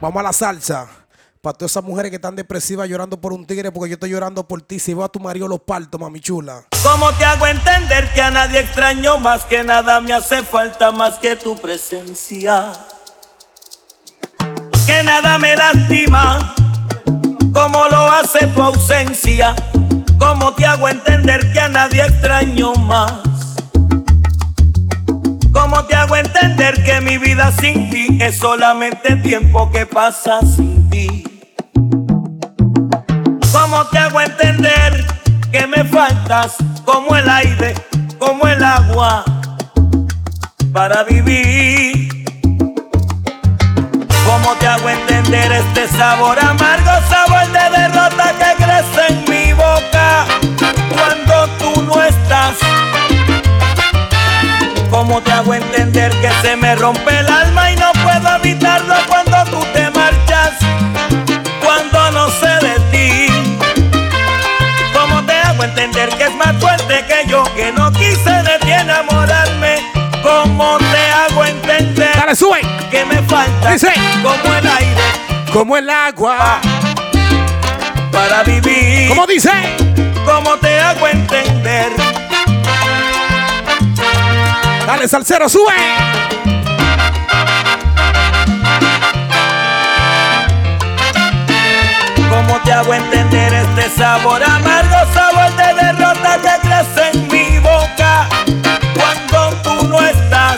Vamos a la salsa. Para todas esas mujeres que están depresivas llorando por un tigre, porque yo estoy llorando por ti. Si veo a tu marido los parto, mami chula. ¿Cómo te hago entender que a nadie extraño más que nada me hace falta más que tu presencia? Que nada me lastima, como lo hace tu ausencia. ¿Cómo te hago entender que a nadie extraño más? ¿Cómo te hago entender que mi vida sin ti es solamente tiempo que pasa sin ti? ¿Cómo te hago entender que me faltas como el aire, como el agua para vivir? ¿Cómo te hago entender este sabor amargo, sabor ¿Cómo te hago entender que se me rompe el alma y no puedo evitarlo cuando tú te marchas? Cuando no sé de ti. ¿Cómo te hago entender que es más fuerte que yo, que no quise de ti enamorarme? ¿Cómo te hago entender Dale, sube. que me falta Dice. como el aire Como el agua. para vivir? ¿Cómo dice? ¿Cómo te hago entender? Dale, salsero, sube. ¿Cómo te hago entender este sabor amargo, sabor de derrota que crece en mi boca cuando tú no estás?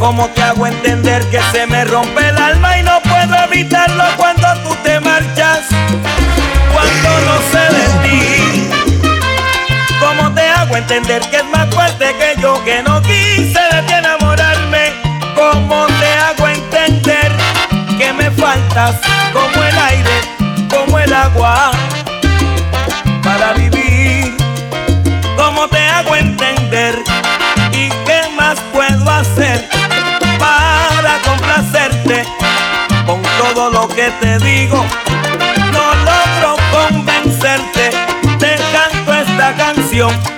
¿Cómo te hago entender que se me rompe el alma y no puedo evitarlo cuando hago entender que es más fuerte que yo, que no quise de ti enamorarme? ¿Cómo te hago entender que me faltas como el aire, como el agua para vivir? ¿Cómo te hago entender? ¿Y qué más puedo hacer para complacerte con todo lo que te digo? No logro convencerte, te canto esta canción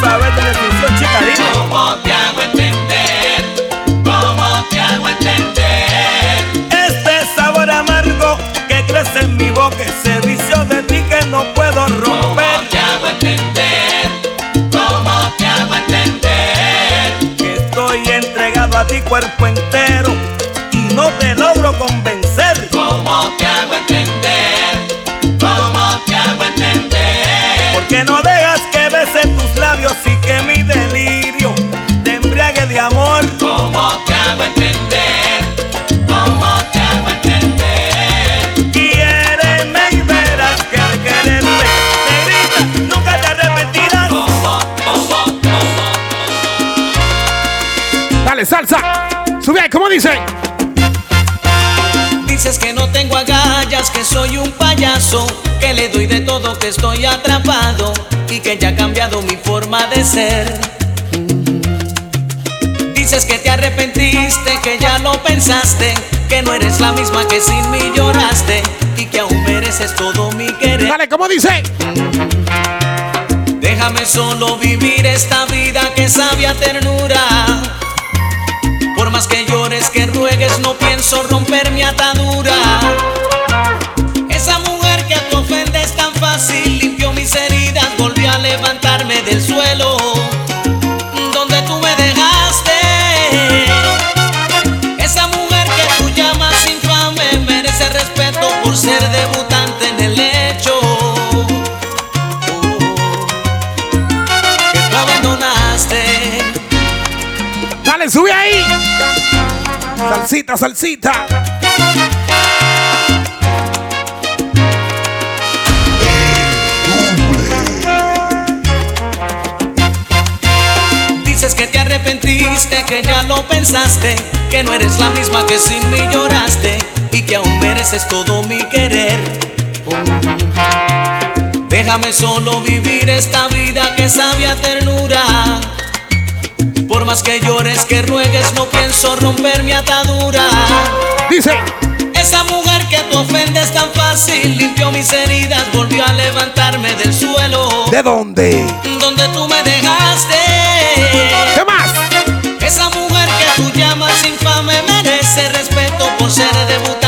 de la. ¿Cómo te hago entender? ¿Cómo te hago entender? Este sabor amargo que crece en mi boca, ese vicio de ti que no puedo ¿Cómo romper. te hago entender? ¿Cómo te hago entender? Que estoy entregado a ti cuerpo entero y no te logro convencer. Salsa. Sube ahí, ¿cómo dice? Dices que no tengo agallas, que soy un payaso, que le doy de todo, que estoy atrapado y que ya ha cambiado mi forma de ser. Dices que te arrepentiste, que ya lo pensaste, que no eres la misma que sin mí lloraste y que aún mereces todo mi querer. Dale, ¿cómo dice? Déjame solo vivir esta vida que sabia ternura. Que llores, que ruegues, no pienso romper mi atadura. Esa mujer que te ofende es tan fácil, limpió mis heridas, volvió a levantarme del suelo. Donde tú me dejaste. Esa mujer que tú llamas infame merece respeto por ser debutante Salsita, salsita. Dices que te arrepentiste, que ya lo pensaste, que no eres la misma que sin mí lloraste y que aún mereces todo mi querer. Déjame solo vivir esta vida que sabia ternura. Por más que llores, que ruegues, no pienso romper mi atadura. Dice. Esa mujer que tú ofendes tan fácil limpió mis heridas, volvió a levantarme del suelo. ¿De dónde? Donde tú me dejaste. ¿Qué más? Esa mujer que tú llamas infame merece respeto por ser debutante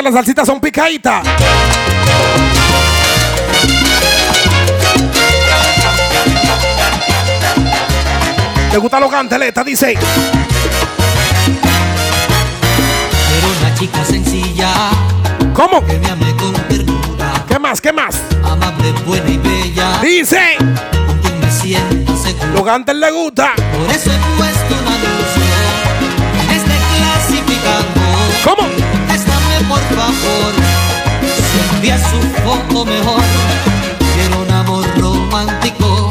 que las salsitas son picaditas. ¿Te gusta lo canteleta? Dice. Era una chica sencilla ¿Cómo? que me amé con ternura, ¿Qué más? ¿Qué más? amable, buena y bella, Dice. con quien me siento seguro. Lo cantes le gusta. Por eso he puesto una en este clasificando. ¿Cómo? Si envías su foto mejor. Quiero un amor romántico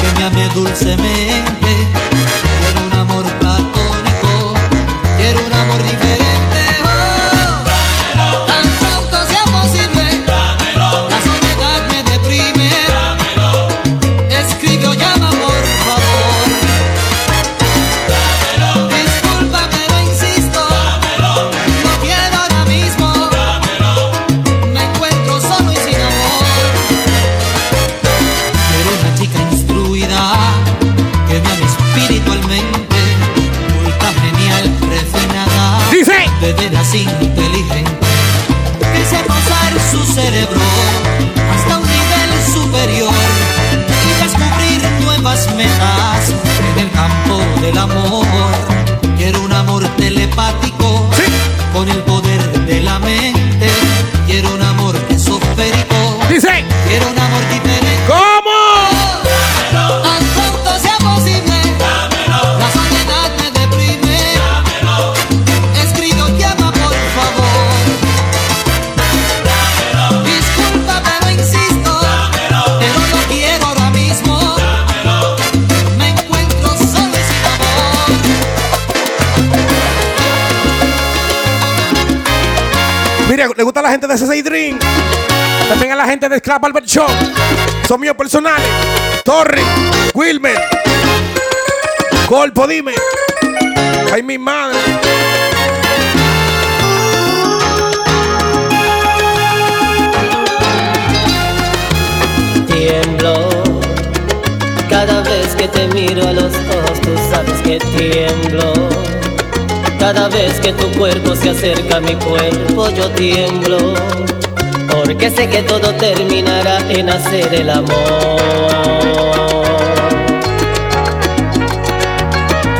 que me ame dulcemente. Gente de Scrap Albert Shop. Son míos personales. Torre, Wilmer. Golpo, dime. Ay, mi madre. Tiemblo cada vez que te miro a los ojos, tú sabes que tiemblo. Cada vez que tu cuerpo se acerca a mi cuerpo, yo tiemblo. Porque sé que todo terminará en hacer el amor.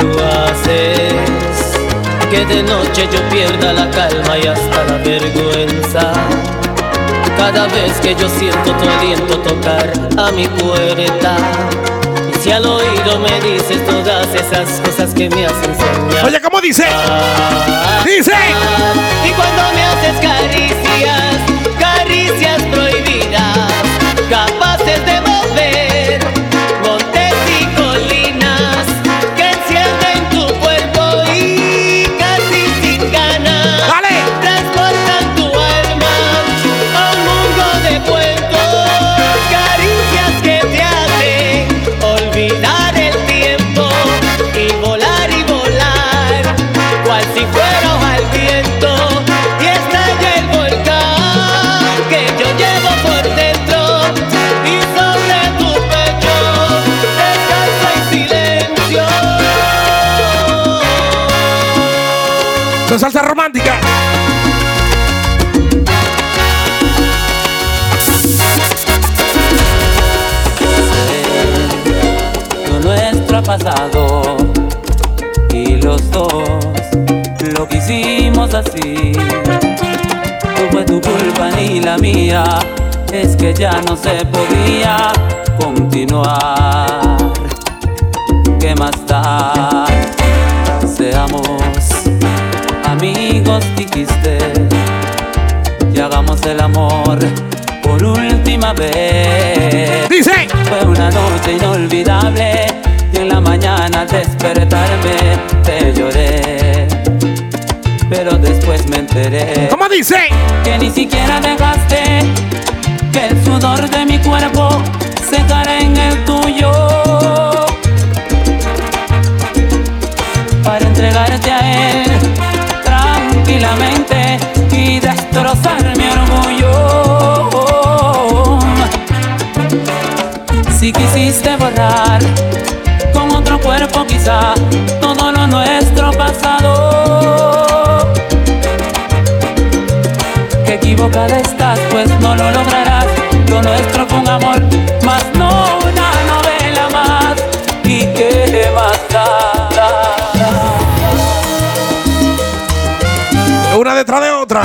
Tú haces que de noche yo pierda la calma y hasta la vergüenza. Cada vez que yo siento tu aliento tocar a mi puerta Y si al oído me dices todas esas cosas que me hacen soñar Oye, ¿cómo dice? Dice. Y cuando me haces caricias, caricias prohibidas Capaces de mover Son salsa romántica. Nuestro pasado y los dos lo que hicimos así. No fue tu culpa ni la mía, es que ya no se podía continuar. ¿Qué más da? Hicimos el amor por última vez. Dice. Fue una noche inolvidable y en la mañana al despertarme te lloré. Pero después me enteré ¿Cómo dice? que ni siquiera dejaste que el sudor de mi cuerpo secara en el tuyo. Para entregarte a él tranquilamente y destrozar Si quisiste borrar con otro cuerpo quizá todo lo nuestro pasado. Que equivocada estás, pues no lo lograrás. Lo nuestro un amor, más no una novela más. ¿Y da? Una detrás de otra.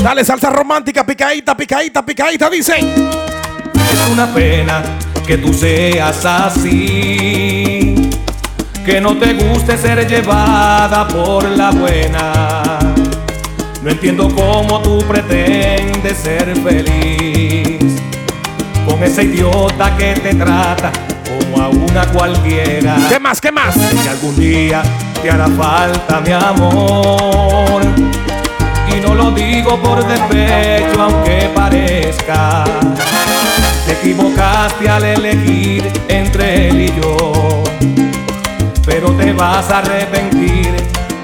Dale salsa romántica, picadita, picadita, picadita, dice. Es una pena que tú seas así. Que no te guste ser llevada por la buena. No entiendo cómo tú pretendes ser feliz. Con ese idiota que te trata como a una cualquiera. ¿Qué más? ¿Qué más? Que algún día te hará falta mi amor. Y no lo digo por despecho, aunque parezca. Te equivocaste al elegir entre él y yo. Pero te vas a arrepentir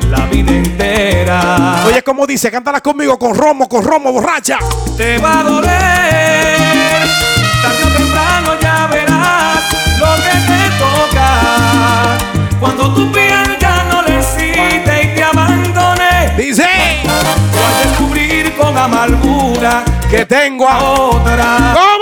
la vida entera. Oye, como dice, cántala conmigo con romo, con romo, borracha. Te va a doler. Tarde o temprano ya verás lo que te toca. Cuando tu piel ya no necesite y te abandone. Dice Voy a descubrir con amargura que tengo a a otra. ¿Cómo?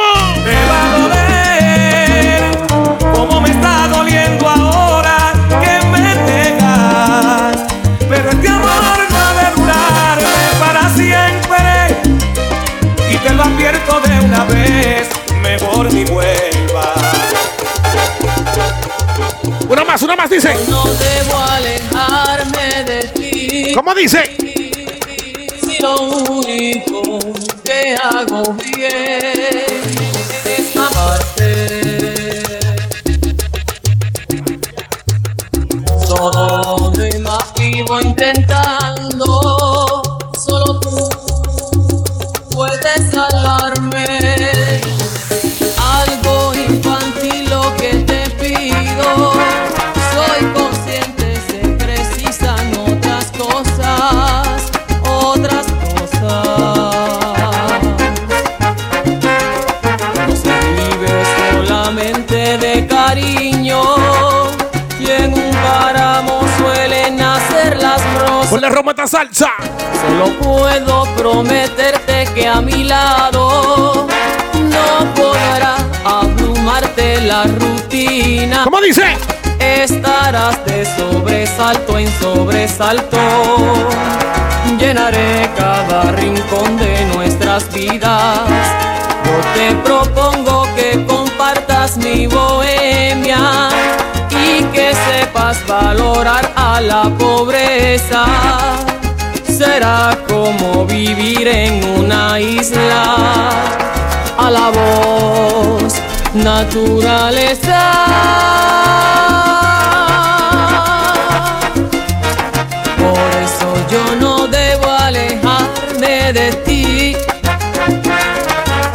Más, una más, dice. No debo alejarme de ti. ¿Cómo dice? Si lo único que hago bien esta salsa. Solo puedo prometerte que a mi lado no podrá abrumarte la rutina. ¿Cómo dice? Estarás de sobresalto en sobresalto. Llenaré cada rincón de nuestras vidas. Yo te propongo que compartas mi bohemia valorar a la pobreza. Será como vivir en una isla a la voz naturaleza. Por eso yo no debo alejarme de ti.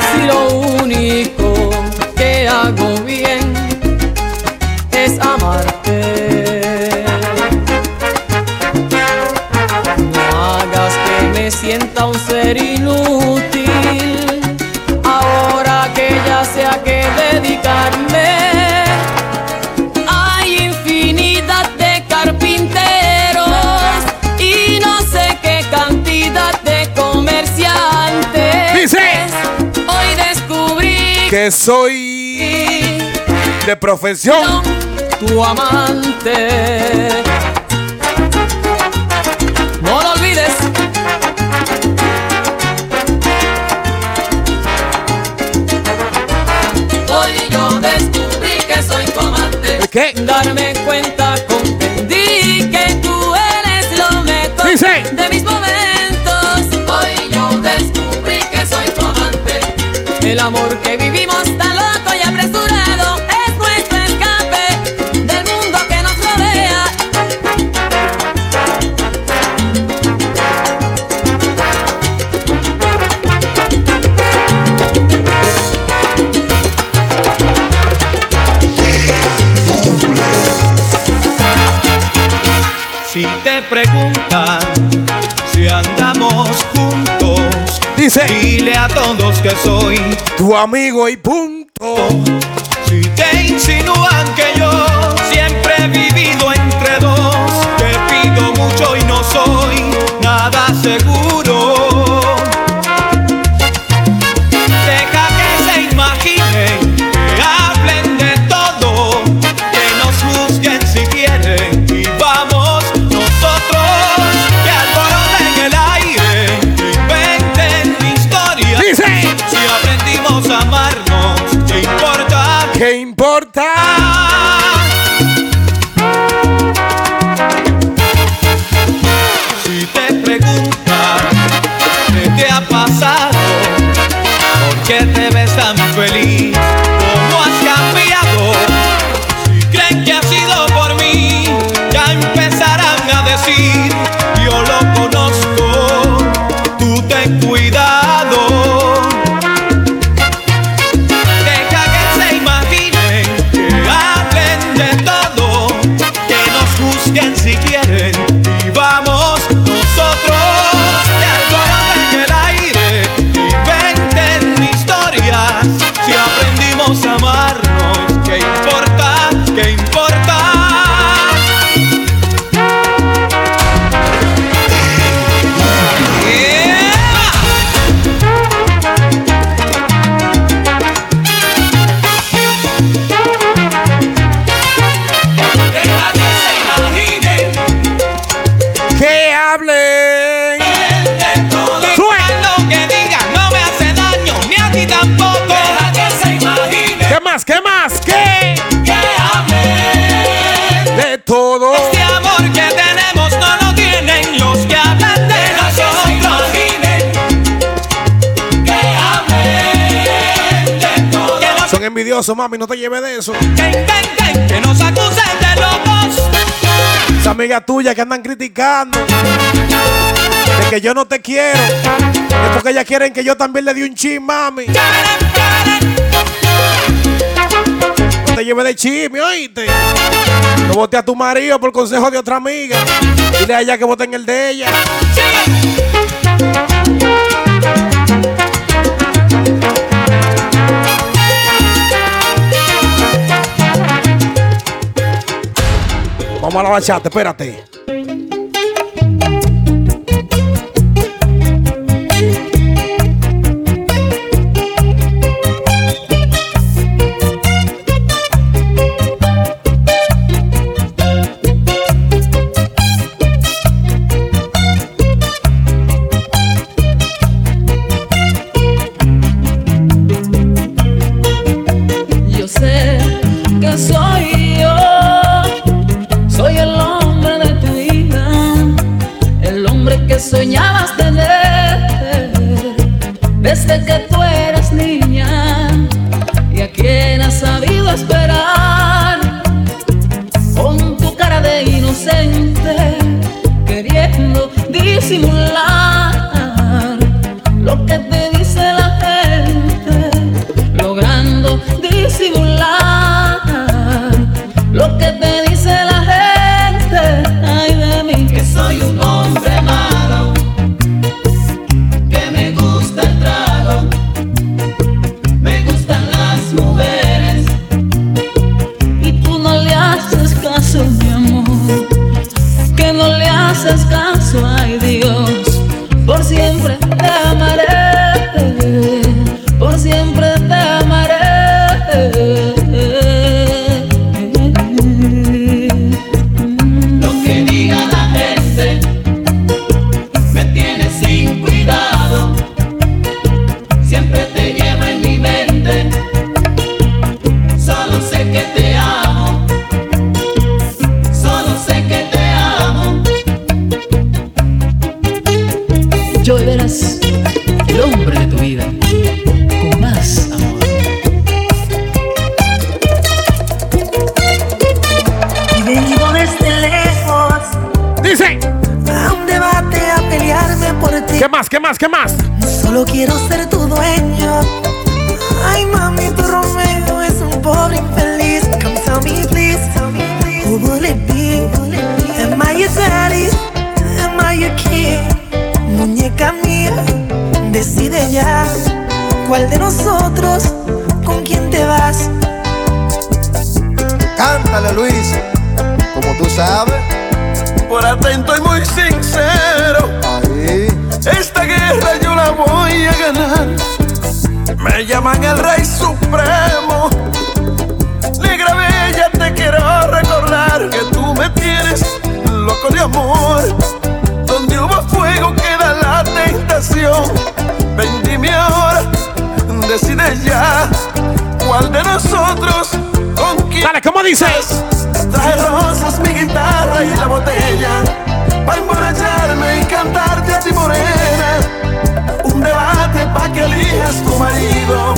Si lo único que hago bien me sienta un ser inútil. Ahora que ya sé a qué dedicarme. Hay infinidad de carpinteros y no sé qué cantidad de comerciantes. Dice. Hoy descubrí Que soy de profesión. tu amante. amor que vivimos tan loco y apresurado es nuestro escape del mundo que nos rodea. Si te preguntan si andamos juntos, dice, dile a todos que soy tu amigo y pum. বর্ধা no te lleves de eso. Que, nos acusen de locos. Esa amiga tuya que andan criticando. De que yo no te quiero. Es porque ellas quieren que yo también le di un chin, mami. No te lleves de chisme, oíste. No voté a tu marido por consejo de otra amiga. Dile a ella que voten el de ella. Sí. Vamos a la bachata, espérate. ¿Qué más? ¿Qué más? ¿Qué más? Solo quiero ser tu dueño. Ay, mami, tu Romeo es un pobre infeliz. Come tell me, please. Who will it be? Am I your daddy? Am I your king? Muñeca mía, decide ya. ¿Cuál de nosotros? ¿Con quién te vas? Cántale, Luis. Como tú sabes. Por atento y muy sincero. Esta guerra yo la voy a ganar. Me llaman el Rey Supremo. Negra Bella, te quiero recordar que tú me tienes loco de amor. Donde hubo fuego queda la tentación. Ven, dime ahora, decide ya. ¿Cuál de nosotros con quién? Dale, ¿cómo dices? Traje rosas, mi guitarra y la botella Para emborracharme y cantarte a ti morena elijas tu marido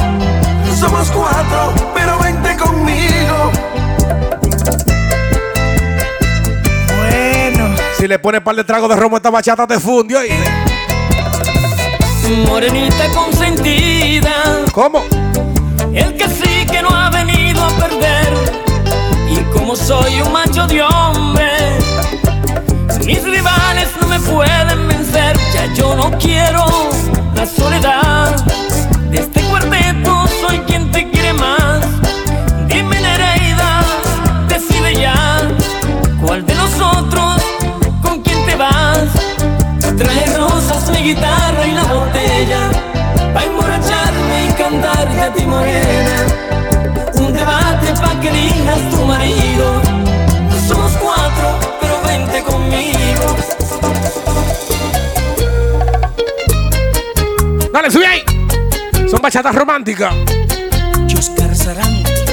Somos cuatro, pero vente conmigo Bueno. Si le pones par de tragos de romo a esta bachata, te fundió. Y... Morenita consentida, ¿Cómo? el que sí que no ha venido a perder. Y como soy un macho de hombre, mis rivales no me pueden vencer. Ya yo no quiero la soledad. Guitarra y la botella Pa' emborracharme y cantarte a ti morena Un debate pa' que elijas tu marido Somos cuatro, pero vente conmigo Dale, sube ahí. Son bachatas románticas. Oscar Sarante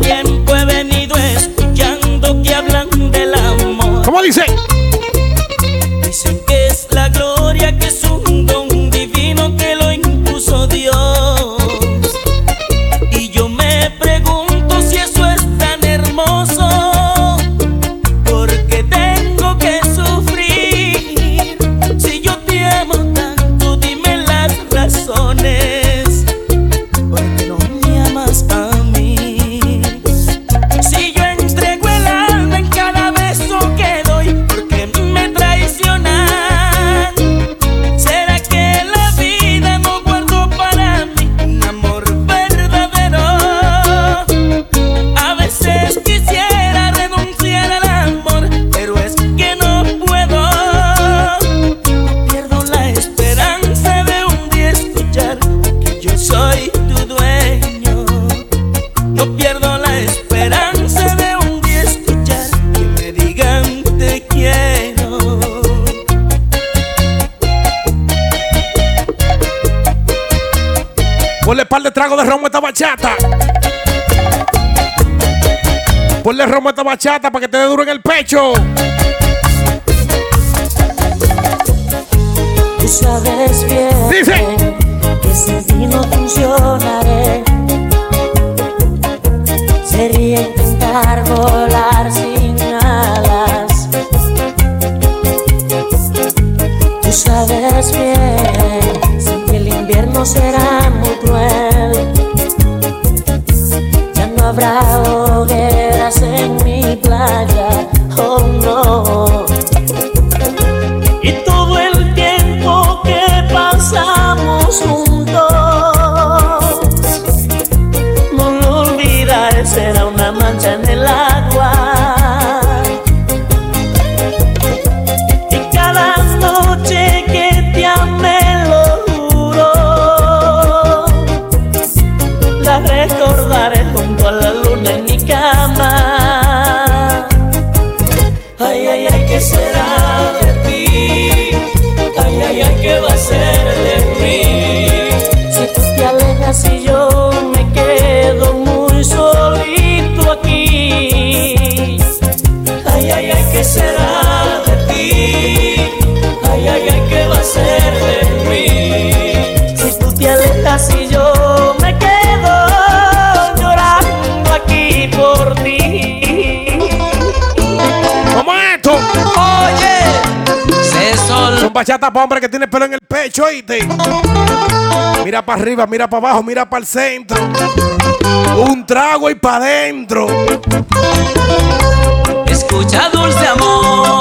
tiempo he venido escuchando que hablan del amor. ¿Cómo dice? Bachata. Ponle romo a esta bachata para que te dé duro en el pecho. Tú sabes bien Dice. que ti no funcionaré. Bachata para hombre que tiene pelo en el pecho, oíste. Mira para arriba, mira para abajo, mira para el centro. Un trago y para adentro. Escucha, dulce amor,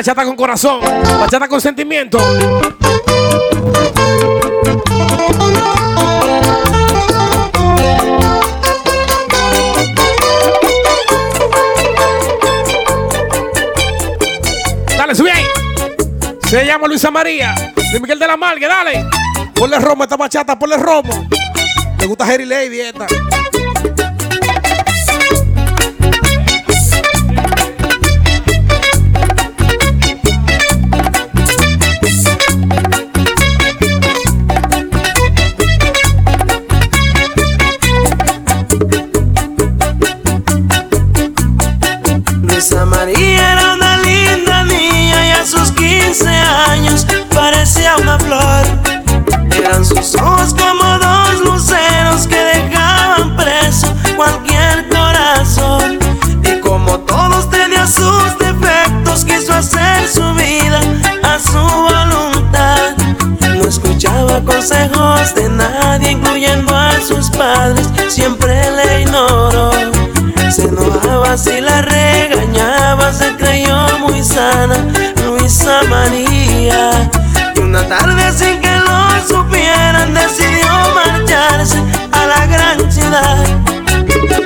bachata con corazón, bachata con sentimiento. Dale, sube ahí. Se llama Luisa María, de Miguel de la Margue, dale. Ponle romo a esta bachata, ponle romo. Me gusta Jerry Lady esta. María era una linda niña y a sus 15 años parecía una flor. Eran sus ojos como dos luceros que dejaban preso cualquier corazón. Y como todos tenía sus defectos, quiso hacer su vida a su voluntad. No escuchaba consejos de nadie, incluyendo a sus padres, siempre le ignoró. Se enojaba si la se creyó muy sana Luisa María. Y una tarde sin que lo supieran, decidió marcharse a la gran ciudad.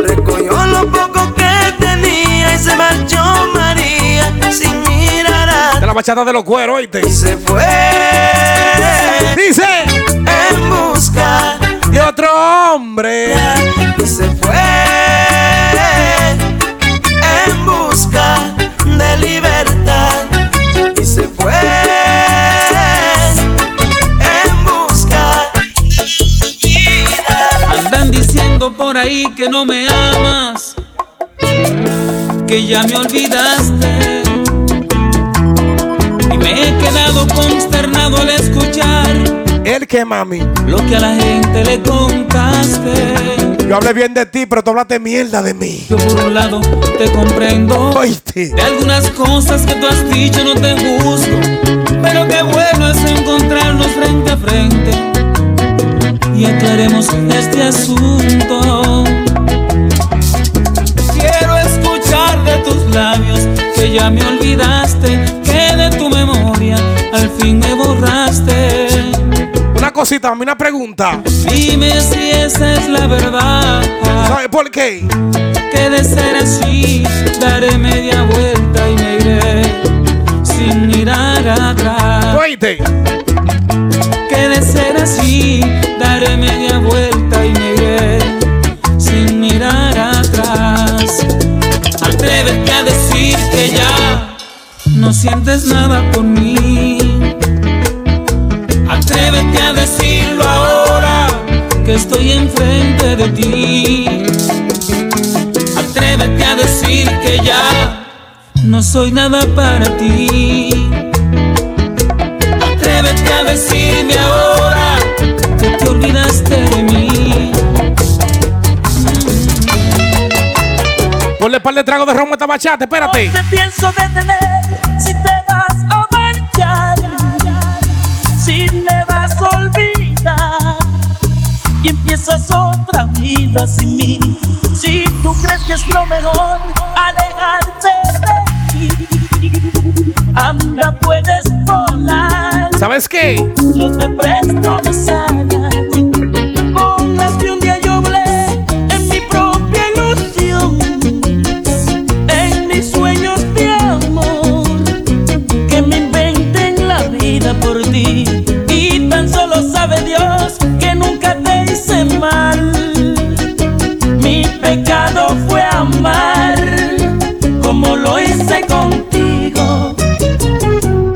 Recogió lo poco que tenía y se marchó María sin mirar De atrás. la bachata de los cueros, oíste. Y se fue Dice. en busca De otro hombre. y se fue de libertad y se fue en busca Andan diciendo por ahí que no me amas, que ya me olvidaste. Y me he quedado consternado al escuchar El que mami. lo que a la gente le contaste. Yo hablé bien de ti, pero tú hablaste mierda de mí. Yo por un lado te comprendo. Oíste. De algunas cosas que tú has dicho no te busco, pero qué bueno es encontrarnos frente a frente y aclaremos este asunto. Cosita, mami, una pregunta. Dime si esa es la verdad. ¿Sabes por qué? Que de ser así, daré media vuelta y me iré sin mirar atrás. Oíste. Que de ser así, daré media vuelta y me iré sin mirar atrás. Atrévete a decir que ya no sientes nada por mí. Estoy enfrente de ti. Atrévete a decir que ya no soy nada para ti. Atrévete a decirme ahora que te olvidaste de mí. Ponle par de trago de a esta bachata, espérate. te pienso detener empiezas otra vida sin mí. Si tú crees que es lo mejor, alejarte de mí. Anda, puedes volar. ¿Sabes qué? Yo te presto mis alas.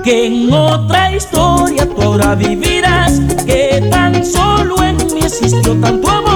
que en otra historia tú ahora vivirás, que tan solo en mí existió tanto amor.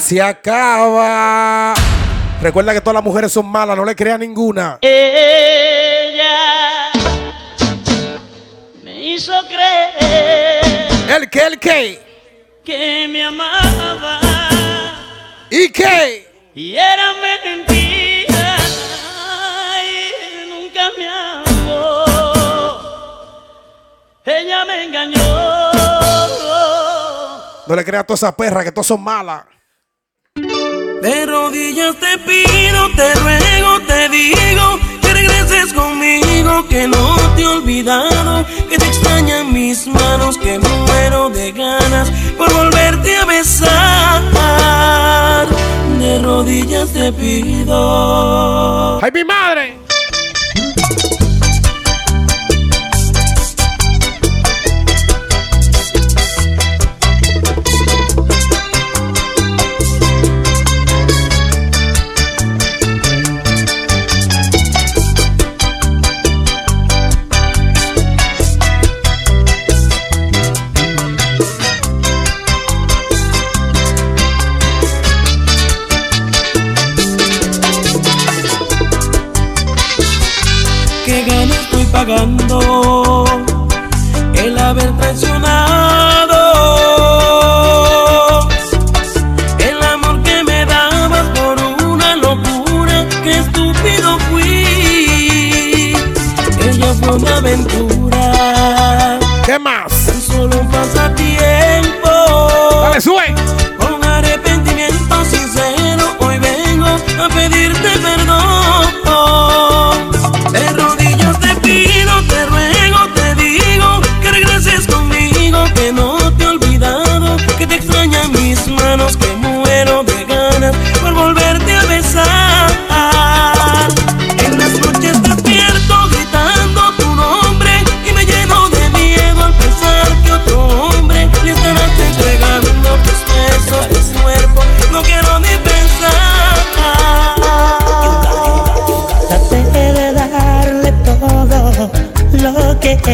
se acaba. Recuerda que todas las mujeres son malas, no le crea ninguna. Ella me hizo creer. ¿El que ¿El qué? Que me amaba. ¿Y qué? Y era mentira. Y nunca me amó. Ella me engañó. No le creas a todas esas perras que todas son malas. De rodillas te pido, te ruego, te digo que regreses conmigo, que no te he olvidado, que te extrañan mis manos, que muero de ganas por volverte a besar. De rodillas te pido. ¡Ay, mi madre!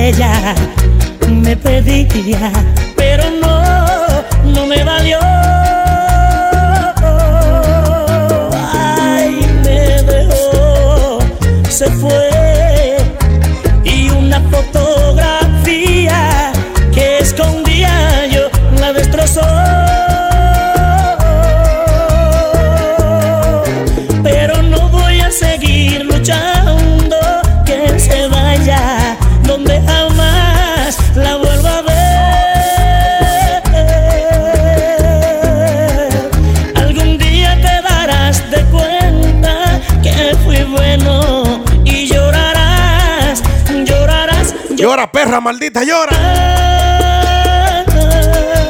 ella me pedía perra maldita llora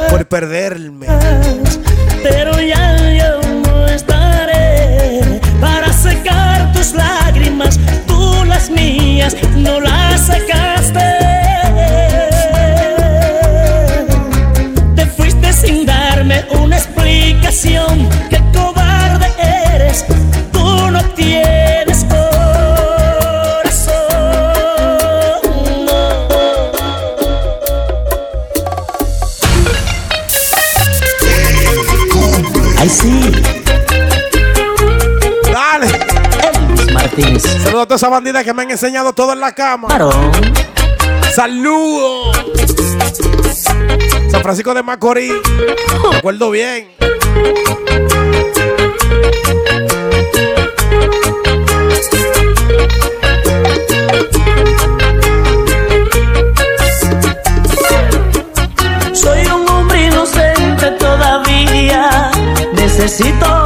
por perderme. Pero ya yo no estaré para secar tus lágrimas, tú las mías no las secaste, Te fuiste sin darme una explicación. esa bandida que me han enseñado todo en la cama. Claro. Saludos. San Francisco de Macorís. Me acuerdo bien. Soy un hombre inocente todavía. Necesito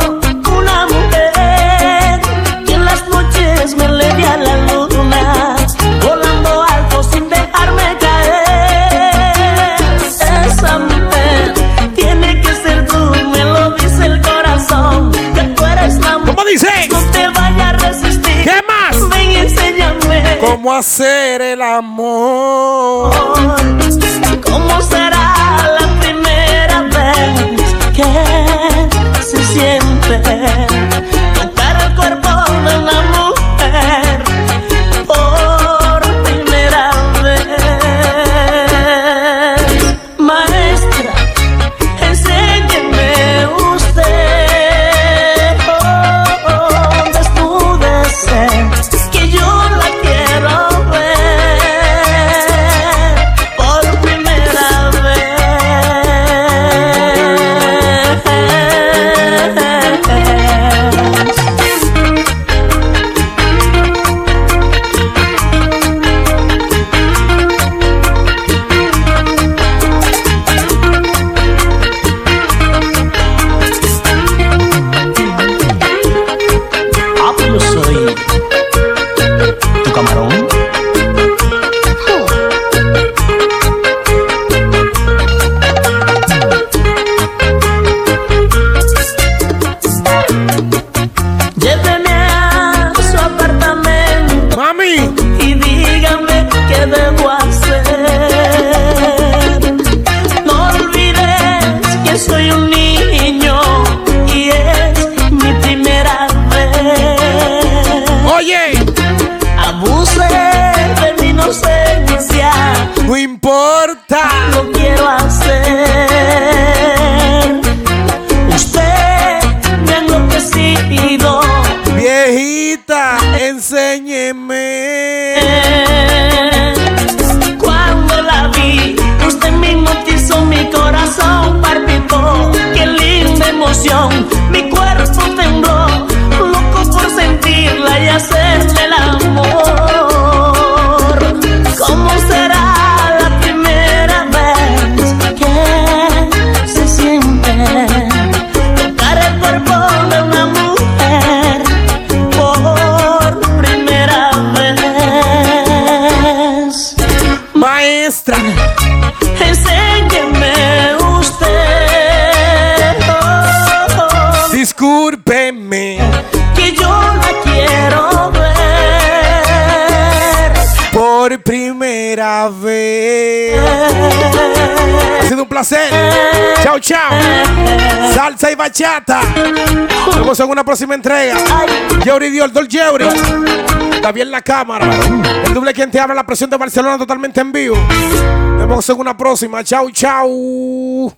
cómo hacer el amor. ¿Cómo será la primera vez que se siente tocar el cuerpo de un amor? Lo quiero hacer. Usted me ha enloquecido. Viejita, enséñeme. Cuando la vi, usted mismo hizo mi corazón palpitó. Qué linda emoción placer. Chao, chao. Salsa y bachata. Nos vemos en una próxima entrega. Yeuri Dios, Dol Yeuri. Está bien la cámara. El doble quien te habla, la presión de Barcelona totalmente en vivo. Nos vemos en una próxima. Chao, chao.